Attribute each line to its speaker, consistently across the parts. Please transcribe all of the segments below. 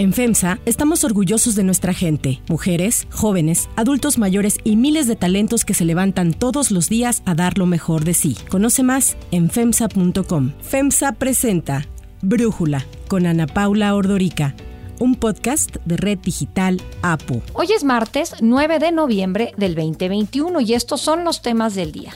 Speaker 1: En FEMSA estamos orgullosos de nuestra gente, mujeres, jóvenes, adultos mayores y miles de talentos que se levantan todos los días a dar lo mejor de sí. Conoce más en FEMSA.com. FEMSA presenta Brújula con Ana Paula Ordorica un podcast de Red Digital APU.
Speaker 2: Hoy es martes 9 de noviembre del 2021 y estos son los temas del día.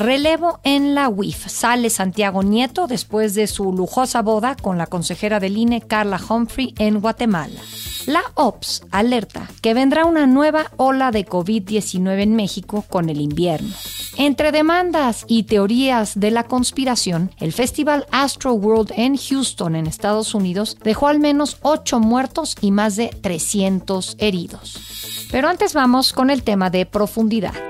Speaker 2: Relevo en la UIF. Sale Santiago Nieto después de su lujosa boda con la consejera del INE Carla Humphrey en Guatemala. La OPS alerta que vendrá una nueva ola de COVID-19 en México con el invierno. Entre demandas y teorías de la conspiración, el festival Astro World en Houston, en Estados Unidos, dejó al menos 8 muertos y más de 300 heridos. Pero antes vamos con el tema de profundidad.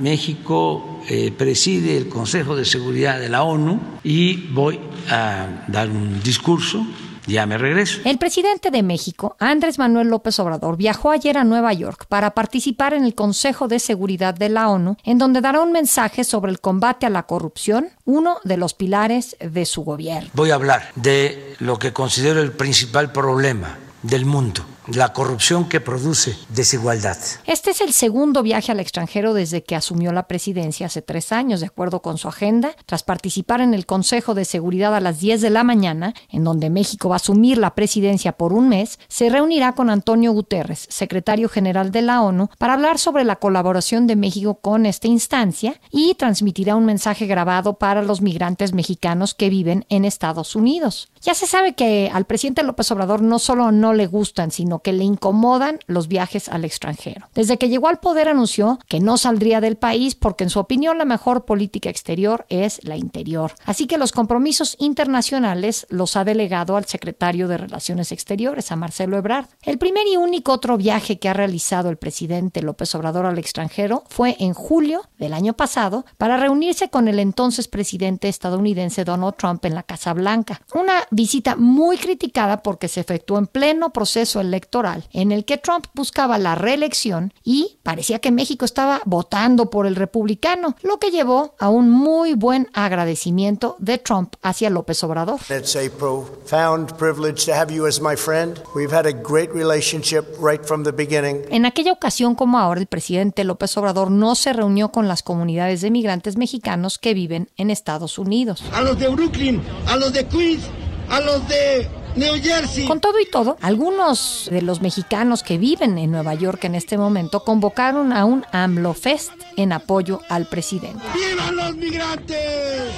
Speaker 3: México eh, preside el Consejo de Seguridad de la ONU y voy a dar un discurso ya me regreso.
Speaker 2: El presidente de México, Andrés Manuel López Obrador, viajó ayer a Nueva York para participar en el Consejo de Seguridad de la ONU, en donde dará un mensaje sobre el combate a la corrupción, uno de los pilares de su gobierno.
Speaker 3: Voy a hablar de lo que considero el principal problema del mundo la corrupción que produce desigualdad.
Speaker 2: Este es el segundo viaje al extranjero desde que asumió la presidencia hace tres años, de acuerdo con su agenda, tras participar en el Consejo de Seguridad a las 10 de la mañana, en donde México va a asumir la presidencia por un mes, se reunirá con Antonio Guterres, secretario general de la ONU, para hablar sobre la colaboración de México con esta instancia y transmitirá un mensaje grabado para los migrantes mexicanos que viven en Estados Unidos. Ya se sabe que al presidente López Obrador no solo no le gustan, sino que le incomodan los viajes al extranjero. Desde que llegó al poder anunció que no saldría del país porque en su opinión la mejor política exterior es la interior. Así que los compromisos internacionales los ha delegado al secretario de Relaciones Exteriores, a Marcelo Ebrard. El primer y único otro viaje que ha realizado el presidente López Obrador al extranjero fue en julio del año pasado para reunirse con el entonces presidente estadounidense Donald Trump en la Casa Blanca. Una visita muy criticada porque se efectuó en pleno proceso electoral en el que Trump buscaba la reelección y parecía que México estaba votando por el republicano, lo que llevó a un muy buen agradecimiento de Trump hacia López Obrador.
Speaker 4: It's a profound privilege to have you as my friend. We've had a great relationship right from the beginning.
Speaker 2: En aquella ocasión como ahora el presidente López Obrador no se reunió con las comunidades de migrantes mexicanos que viven en Estados Unidos.
Speaker 5: A los de Brooklyn, a los de Queens, a los de
Speaker 2: con todo y todo, algunos de los mexicanos que viven en Nueva York en este momento convocaron a un AMLO Fest en apoyo al presidente.
Speaker 5: ¡Vivan los migrantes!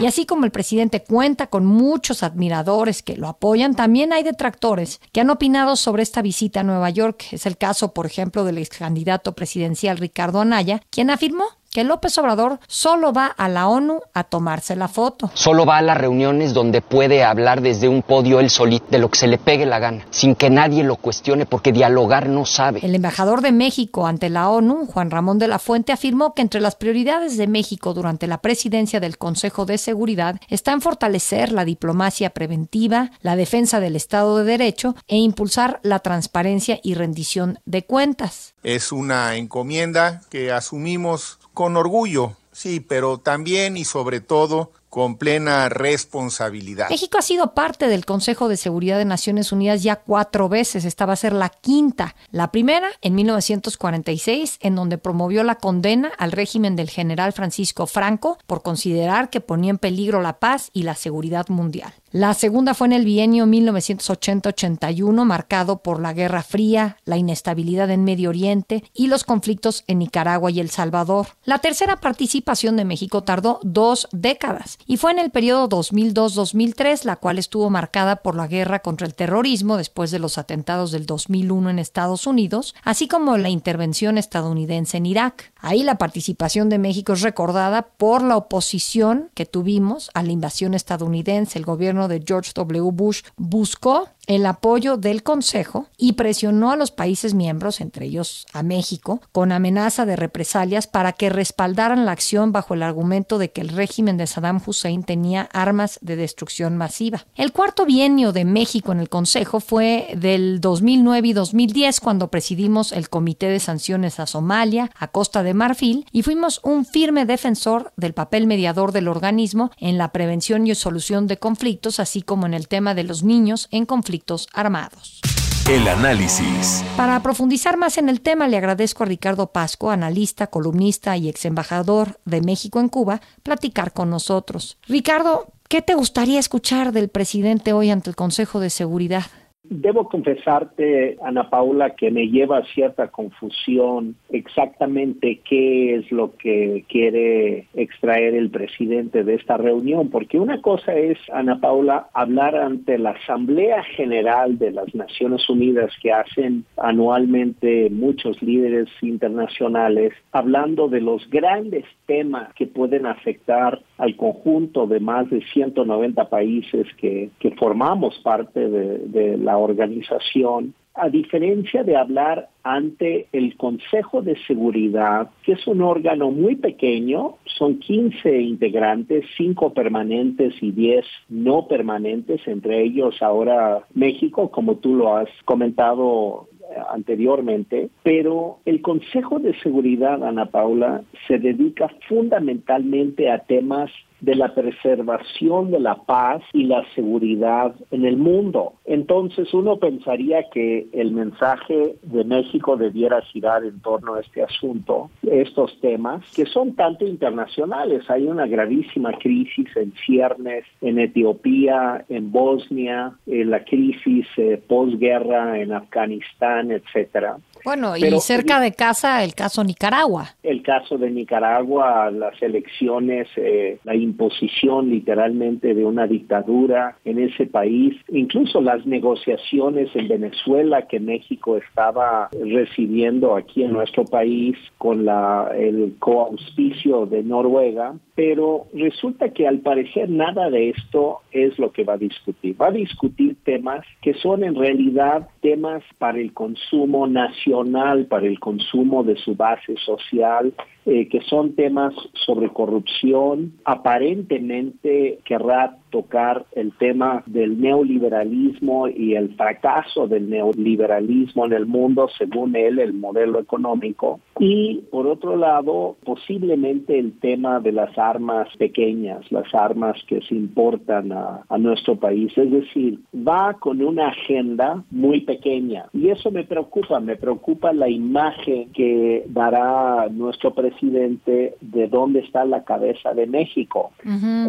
Speaker 2: Y así como el presidente cuenta con muchos admiradores que lo apoyan, también hay detractores que han opinado sobre esta visita a Nueva York. Es el caso, por ejemplo, del ex candidato presidencial Ricardo Anaya, quien afirmó que López Obrador solo va a la ONU a tomarse la foto.
Speaker 6: Solo va a las reuniones donde puede hablar desde un podio él solito de lo que se le pegue la gana, sin que nadie lo cuestione porque dialogar no sabe.
Speaker 2: El embajador de México ante la ONU, Juan Ramón de la Fuente, afirmó que entre las prioridades de México durante la presidencia del Consejo de Seguridad está en fortalecer la diplomacia preventiva, la defensa del Estado de Derecho e impulsar la transparencia y rendición de cuentas.
Speaker 7: Es una encomienda que asumimos con orgullo, sí, pero también y sobre todo con plena responsabilidad.
Speaker 2: México ha sido parte del Consejo de Seguridad de Naciones Unidas ya cuatro veces. Esta va a ser la quinta. La primera en 1946, en donde promovió la condena al régimen del general Francisco Franco por considerar que ponía en peligro la paz y la seguridad mundial. La segunda fue en el bienio 1980-81, marcado por la Guerra Fría, la inestabilidad en Medio Oriente y los conflictos en Nicaragua y El Salvador. La tercera participación de México tardó dos décadas y fue en el periodo 2002-2003, la cual estuvo marcada por la guerra contra el terrorismo después de los atentados del 2001 en Estados Unidos, así como la intervención estadounidense en Irak. Ahí la participación de México es recordada por la oposición que tuvimos a la invasión estadounidense. El gobierno de George W. Bush buscó el apoyo del Consejo y presionó a los países miembros, entre ellos a México, con amenaza de represalias para que respaldaran la acción bajo el argumento de que el régimen de Saddam Hussein tenía armas de destrucción masiva. El cuarto bienio de México en el Consejo fue del 2009 y 2010 cuando presidimos el Comité de Sanciones a Somalia, a Costa de Marfil, y fuimos un firme defensor del papel mediador del organismo en la prevención y solución de conflictos, así como en el tema de los niños en conflictos conflictos armados.
Speaker 8: El análisis.
Speaker 2: Para profundizar más en el tema, le agradezco a Ricardo Pasco, analista, columnista y ex embajador de México en Cuba, platicar con nosotros. Ricardo, ¿qué te gustaría escuchar del presidente hoy ante el Consejo de Seguridad?
Speaker 9: Debo confesarte, Ana Paula, que me lleva a cierta confusión exactamente qué es lo que quiere extraer el presidente de esta reunión, porque una cosa es, Ana Paula, hablar ante la Asamblea General de las Naciones Unidas que hacen anualmente muchos líderes internacionales, hablando de los grandes temas que pueden afectar al conjunto de más de 190 países que, que formamos parte de, de la organización, a diferencia de hablar ante el Consejo de Seguridad, que es un órgano muy pequeño, son 15 integrantes, 5 permanentes y 10 no permanentes, entre ellos ahora México, como tú lo has comentado anteriormente, pero el Consejo de Seguridad, Ana Paula, se dedica fundamentalmente a temas de la preservación de la paz y la seguridad en el mundo. Entonces uno pensaría que el mensaje de México debiera girar en torno a este asunto, estos temas, que son tanto internacionales. Hay una gravísima crisis en ciernes, en Etiopía, en Bosnia, en la crisis eh, posguerra en Afganistán, etcétera.
Speaker 2: Bueno, y cerca de casa el caso Nicaragua.
Speaker 9: El caso de Nicaragua, las elecciones, eh, la imposición literalmente de una dictadura en ese país, incluso las negociaciones en Venezuela que México estaba recibiendo aquí en nuestro país con la, el coauspicio de Noruega, pero resulta que al parecer nada de esto es lo que va a discutir. Va a discutir temas que son en realidad temas para el consumo nacional, para el consumo de su base social, eh, que son temas sobre corrupción. Aparentemente querrá tocar el tema del neoliberalismo y el fracaso del neoliberalismo en el mundo, según él, el modelo económico. Y por otro lado, posiblemente el tema de las armas pequeñas, las armas que se importan a, a nuestro país. Es decir, va con una agenda muy pequeña. Y eso me preocupa, me preocupa la imagen que dará nuestro presidente de dónde está la cabeza de México.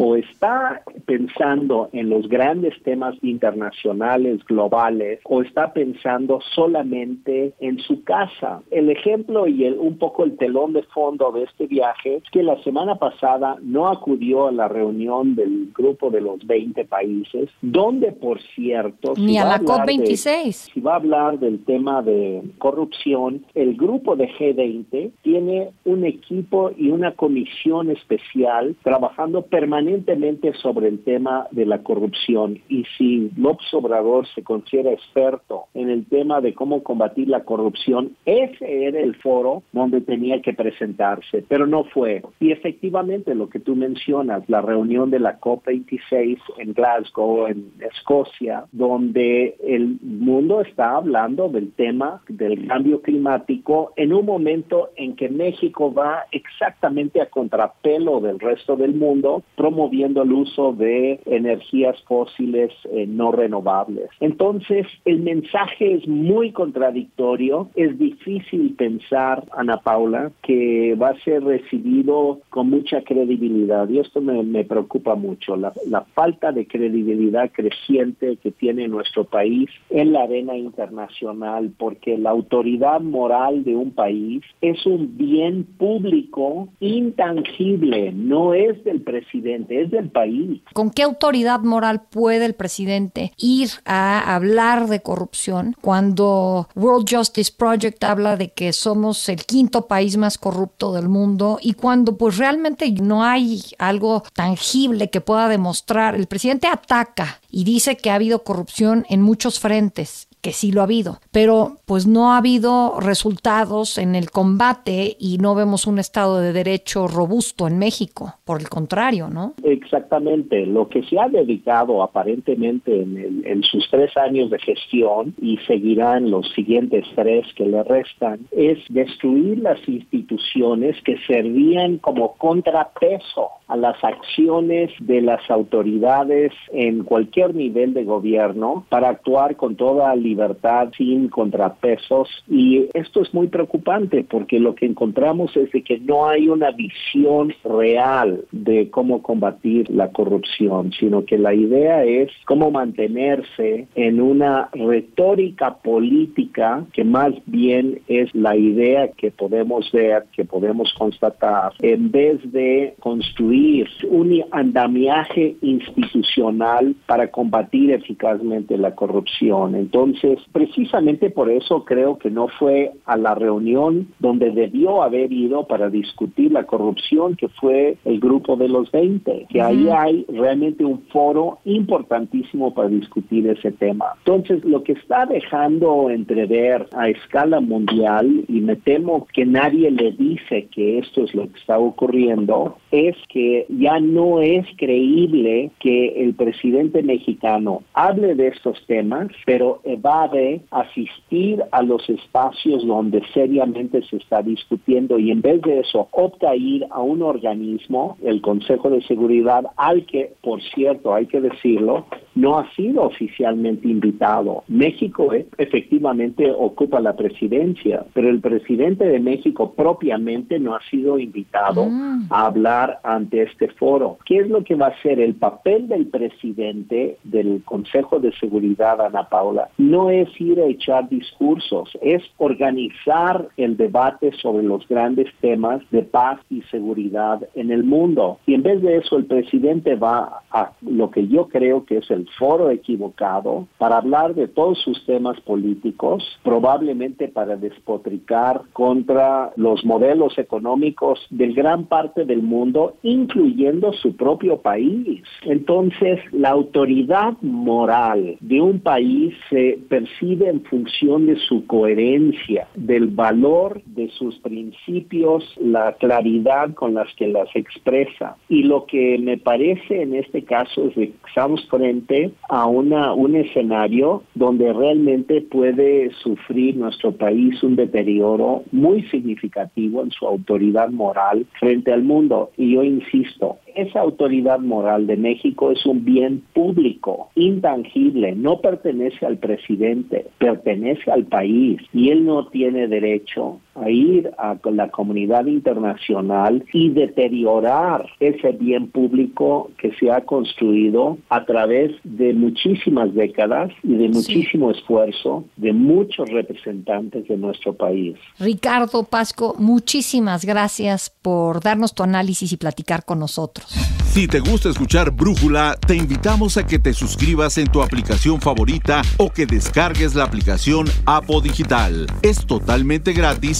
Speaker 9: O está pensando en los grandes temas internacionales, globales, o está pensando solamente en su casa. El ejemplo y el, un poco el telón de fondo de este viaje es que la semana pasada no acudió a la reunión del grupo de los 20 países, donde, por cierto,
Speaker 2: ni a la COP26.
Speaker 9: Si va a hablar del tema de corrupción, el grupo de G20 tiene un equipo y una comisión especial trabajando permanentemente sobre el tema de la corrupción. Y si López Obrador se considera experto en el tema de cómo combatir la corrupción, ese era el foro donde tenía que presentarse, pero no fue. Y efectivamente lo que tú mencionas, la reunión de la COP26 en Glasgow, en Escocia, donde el mundo está hablando del tema del cambio climático en un momento en que México va exactamente a contrapelo del resto del mundo, promoviendo el uso de energías fósiles eh, no renovables. Entonces, el mensaje es muy contradictorio, es difícil pensar, Ana Paula, que va a ser recibido con mucha credibilidad y esto me, me preocupa mucho, la, la falta de credibilidad creciente que tiene nuestro país en la arena internacional, porque la autoridad moral de un país es un bien público intangible, no es del presidente, es del país.
Speaker 2: ¿Con qué autoridad moral puede el presidente ir a hablar de corrupción cuando World Justice Project habla de que somos el quinto país más corrupto del mundo y cuando pues realmente no hay algo tangible que pueda demostrar? El presidente ataca y dice que ha habido corrupción en muchos frentes que sí lo ha habido, pero pues no ha habido resultados en el combate y no vemos un Estado de Derecho robusto en México, por el contrario, ¿no?
Speaker 9: Exactamente, lo que se ha dedicado aparentemente en, en sus tres años de gestión y seguirá en los siguientes tres que le restan es destruir las instituciones que servían como contrapeso a las acciones de las autoridades en cualquier nivel de gobierno para actuar con toda libertad sin contrapesos y esto es muy preocupante porque lo que encontramos es de que no hay una visión real de cómo combatir la corrupción, sino que la idea es cómo mantenerse en una retórica política que más bien es la idea que podemos ver, que podemos constatar, en vez de construir un andamiaje institucional para combatir eficazmente la corrupción. Entonces, precisamente por eso creo que no fue a la reunión donde debió haber ido para discutir la corrupción, que fue el grupo de los 20, que ahí hay realmente un foro importantísimo para discutir ese tema. Entonces, lo que está dejando entrever a escala mundial, y me temo que nadie le dice que esto es lo que está ocurriendo, es que ya no es creíble que el presidente mexicano hable de estos temas, pero evade asistir a los espacios donde seriamente se está discutiendo y en vez de eso opta a ir a un organismo, el Consejo de Seguridad, al que, por cierto, hay que decirlo, no ha sido oficialmente invitado. México eh, efectivamente ocupa la presidencia, pero el presidente de México propiamente no ha sido invitado mm. a hablar ante este foro. ¿Qué es lo que va a ser el papel del presidente del Consejo de Seguridad, Ana Paula? No es ir a echar discursos, es organizar el debate sobre los grandes temas de paz y seguridad en el mundo. Y en vez de eso, el presidente va a lo que yo creo que es el foro equivocado para hablar de todos sus temas políticos, probablemente para despotricar contra los modelos económicos de gran parte del mundo, incluyendo su propio país. Entonces, la autoridad moral de un país se percibe en función de su coherencia, del valor de sus principios, la claridad con las que las expresa. Y lo que me parece en este caso es que estamos frente a una, un escenario donde realmente puede sufrir nuestro país un deterioro muy significativo en su autoridad moral frente al mundo. Y yo insisto, esa autoridad moral de México es un bien público, intangible, no pertenece al presidente, pertenece al país y él no tiene derecho a ir a la comunidad internacional y deteriorar ese bien público que se ha construido a través de muchísimas décadas y de muchísimo esfuerzo de muchos representantes de nuestro país.
Speaker 2: Ricardo Pasco, muchísimas gracias por darnos tu análisis y platicar con nosotros.
Speaker 8: Si te gusta escuchar Brújula, te invitamos a que te suscribas en tu aplicación favorita o que descargues la aplicación Apo Digital. Es totalmente gratis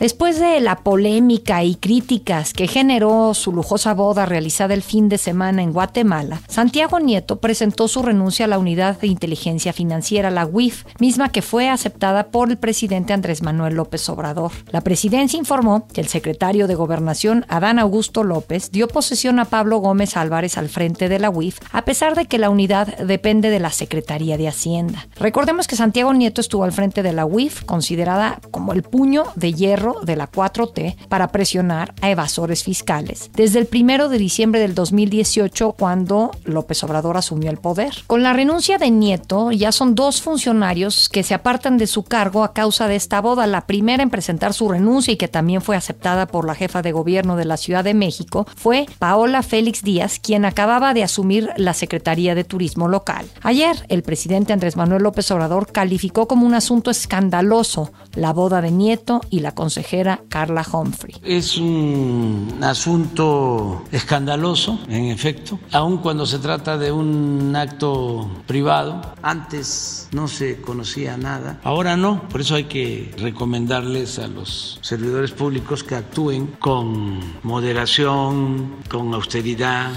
Speaker 2: Después de la polémica y críticas que generó su lujosa boda realizada el fin de semana en Guatemala, Santiago Nieto presentó su renuncia a la Unidad de Inteligencia Financiera, la UIF, misma que fue aceptada por el presidente Andrés Manuel López Obrador. La presidencia informó que el secretario de Gobernación, Adán Augusto López, dio posesión a Pablo Gómez Álvarez al frente de la UIF, a pesar de que la unidad depende de la Secretaría de Hacienda. Recordemos que Santiago Nieto estuvo al frente de la UIF, considerada como el puño de hierro de la 4T para presionar a evasores fiscales, desde el primero de diciembre del 2018, cuando López Obrador asumió el poder. Con la renuncia de Nieto, ya son dos funcionarios que se apartan de su cargo a causa de esta boda. La primera en presentar su renuncia y que también fue aceptada por la jefa de gobierno de la Ciudad de México fue Paola Félix Díaz, quien acababa de asumir la Secretaría de Turismo local. Ayer, el presidente Andrés Manuel López Obrador calificó como un asunto escandaloso la boda de Nieto y la consejera Carla Humphrey.
Speaker 3: Es un asunto escandaloso, en efecto, aun cuando se trata de un acto privado. Antes no se conocía nada, ahora no, por eso hay que recomendarles a los servidores públicos que actúen con moderación, con austeridad.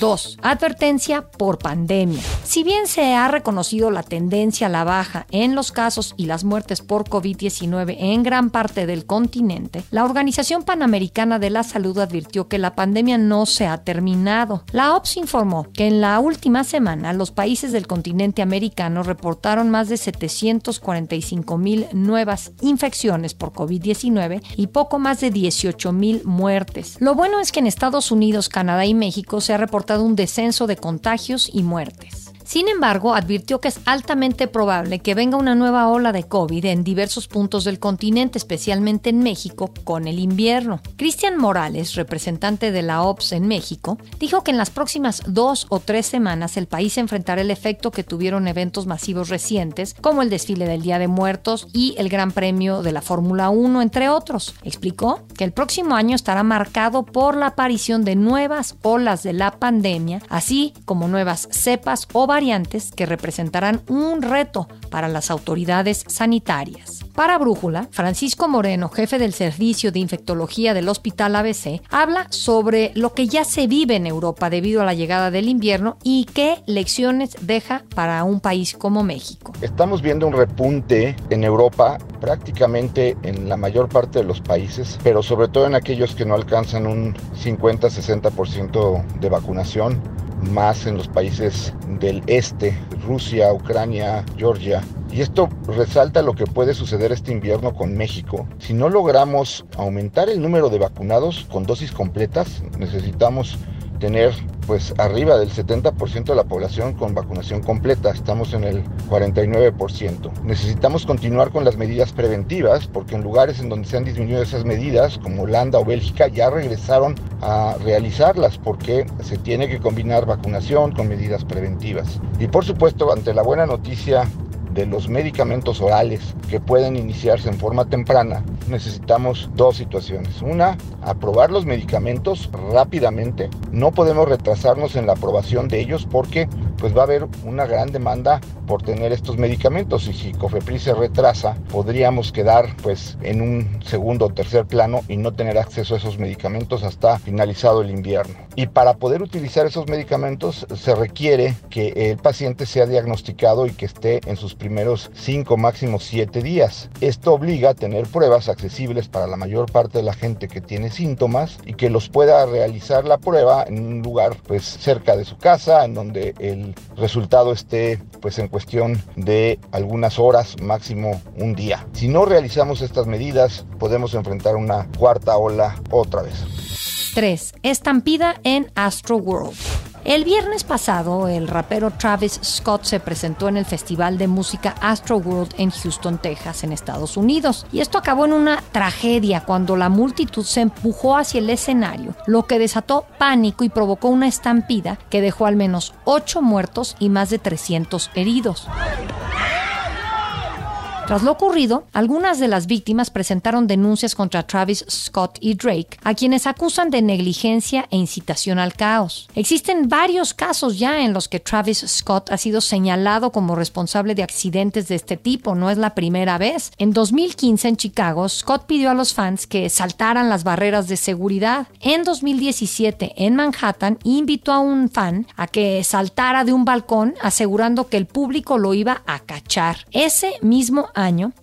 Speaker 2: 2. Advertencia por pandemia. Si bien se ha reconocido la tendencia a la baja en los casos y las muertes por COVID-19 en gran parte del la Organización Panamericana de la Salud advirtió que la pandemia no se ha terminado. La OPS informó que en la última semana los países del continente americano reportaron más de 745 mil nuevas infecciones por COVID-19 y poco más de 18 mil muertes. Lo bueno es que en Estados Unidos, Canadá y México se ha reportado un descenso de contagios y muertes. Sin embargo, advirtió que es altamente probable que venga una nueva ola de COVID en diversos puntos del continente, especialmente en México, con el invierno. Cristian Morales, representante de la OPS en México, dijo que en las próximas dos o tres semanas el país enfrentará el efecto que tuvieron eventos masivos recientes, como el desfile del Día de Muertos y el Gran Premio de la Fórmula 1, entre otros. Explicó que el próximo año estará marcado por la aparición de nuevas olas de la pandemia, así como nuevas cepas o variantes que representarán un reto para las autoridades sanitarias. Para Brújula, Francisco Moreno, jefe del Servicio de Infectología del Hospital ABC, habla sobre lo que ya se vive en Europa debido a la llegada del invierno y qué lecciones deja para un país como México.
Speaker 10: Estamos viendo un repunte en Europa prácticamente en la mayor parte de los países, pero sobre todo en aquellos que no alcanzan un 50-60% de vacunación más en los países del este, Rusia, Ucrania, Georgia. Y esto resalta lo que puede suceder este invierno con México. Si no logramos aumentar el número de vacunados con dosis completas, necesitamos tener pues arriba del 70% de la población con vacunación completa, estamos en el 49%. Necesitamos continuar con las medidas preventivas porque en lugares en donde se han disminuido esas medidas, como Holanda o Bélgica, ya regresaron a realizarlas porque se tiene que combinar vacunación con medidas preventivas. Y por supuesto, ante la buena noticia de los medicamentos orales que pueden iniciarse en forma temprana, necesitamos dos situaciones. Una, aprobar los medicamentos rápidamente. No podemos retrasarnos en la aprobación de ellos porque pues va a haber una gran demanda por tener estos medicamentos y si COFEPRIS se retrasa, podríamos quedar pues en un segundo o tercer plano y no tener acceso a esos medicamentos hasta finalizado el invierno. Y para poder utilizar esos medicamentos se requiere que el paciente sea diagnosticado y que esté en sus primeros 5, máximo 7 días. Esto obliga a tener pruebas accesibles para la mayor parte de la gente que tiene síntomas y que los pueda realizar la prueba en un lugar pues cerca de su casa, en donde el resultado esté pues en cuestión de algunas horas, máximo un día. Si no realizamos estas medidas, podemos enfrentar una cuarta ola otra vez.
Speaker 2: 3. Estampida en Astro World. El viernes pasado, el rapero Travis Scott se presentó en el Festival de Música Astro World en Houston, Texas, en Estados Unidos. Y esto acabó en una tragedia cuando la multitud se empujó hacia el escenario, lo que desató pánico y provocó una estampida que dejó al menos 8 muertos y más de 300 heridos. Tras lo ocurrido, algunas de las víctimas presentaron denuncias contra Travis Scott y Drake, a quienes acusan de negligencia e incitación al caos. Existen varios casos ya en los que Travis Scott ha sido señalado como responsable de accidentes de este tipo, no es la primera vez. En 2015 en Chicago, Scott pidió a los fans que saltaran las barreras de seguridad. En 2017 en Manhattan, invitó a un fan a que saltara de un balcón asegurando que el público lo iba a cachar. Ese mismo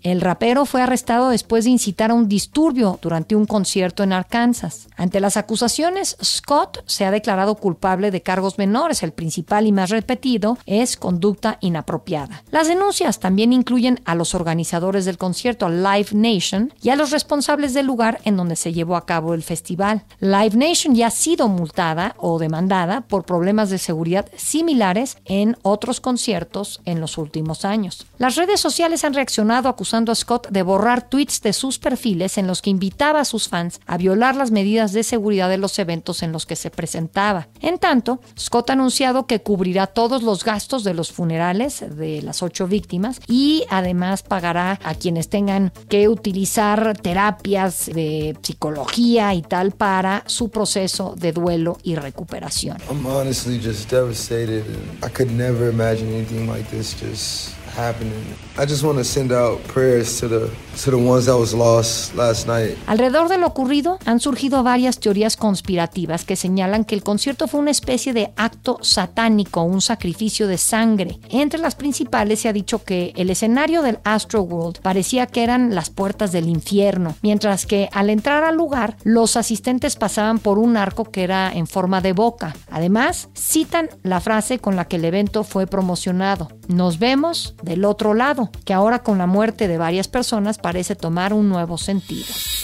Speaker 2: el rapero fue arrestado después de incitar a un disturbio durante un concierto en Arkansas. Ante las acusaciones, Scott se ha declarado culpable de cargos menores. El principal y más repetido es conducta inapropiada. Las denuncias también incluyen a los organizadores del concierto Live Nation y a los responsables del lugar en donde se llevó a cabo el festival. Live Nation ya ha sido multada o demandada por problemas de seguridad similares en otros conciertos en los últimos años. Las redes sociales han reaccionado promocionado acusando a Scott de borrar tweets de sus perfiles en los que invitaba a sus fans a violar las medidas de seguridad de los eventos en los que se presentaba. En tanto, Scott ha anunciado que cubrirá todos los gastos de los funerales de las ocho víctimas y además pagará a quienes tengan que utilizar terapias de psicología y tal para su proceso de duelo y recuperación.
Speaker 11: I'm honestly just devastated. I could never imagine anything like this just happening. I just want to send out prayers to the to the ones that was lost last night.
Speaker 2: Alrededor de lo ocurrido han surgido varias teorías conspirativas que señalan que el concierto fue una especie de acto satánico, un sacrificio de sangre. Entre las principales se ha dicho que el escenario del Astro World parecía que eran las puertas del infierno, mientras que al entrar al lugar los asistentes pasaban por un arco que era en forma de boca. Además, citan la frase con la que el evento fue promocionado. Nos vemos del otro lado, que ahora con la muerte de varias personas parece tomar un nuevo sentido.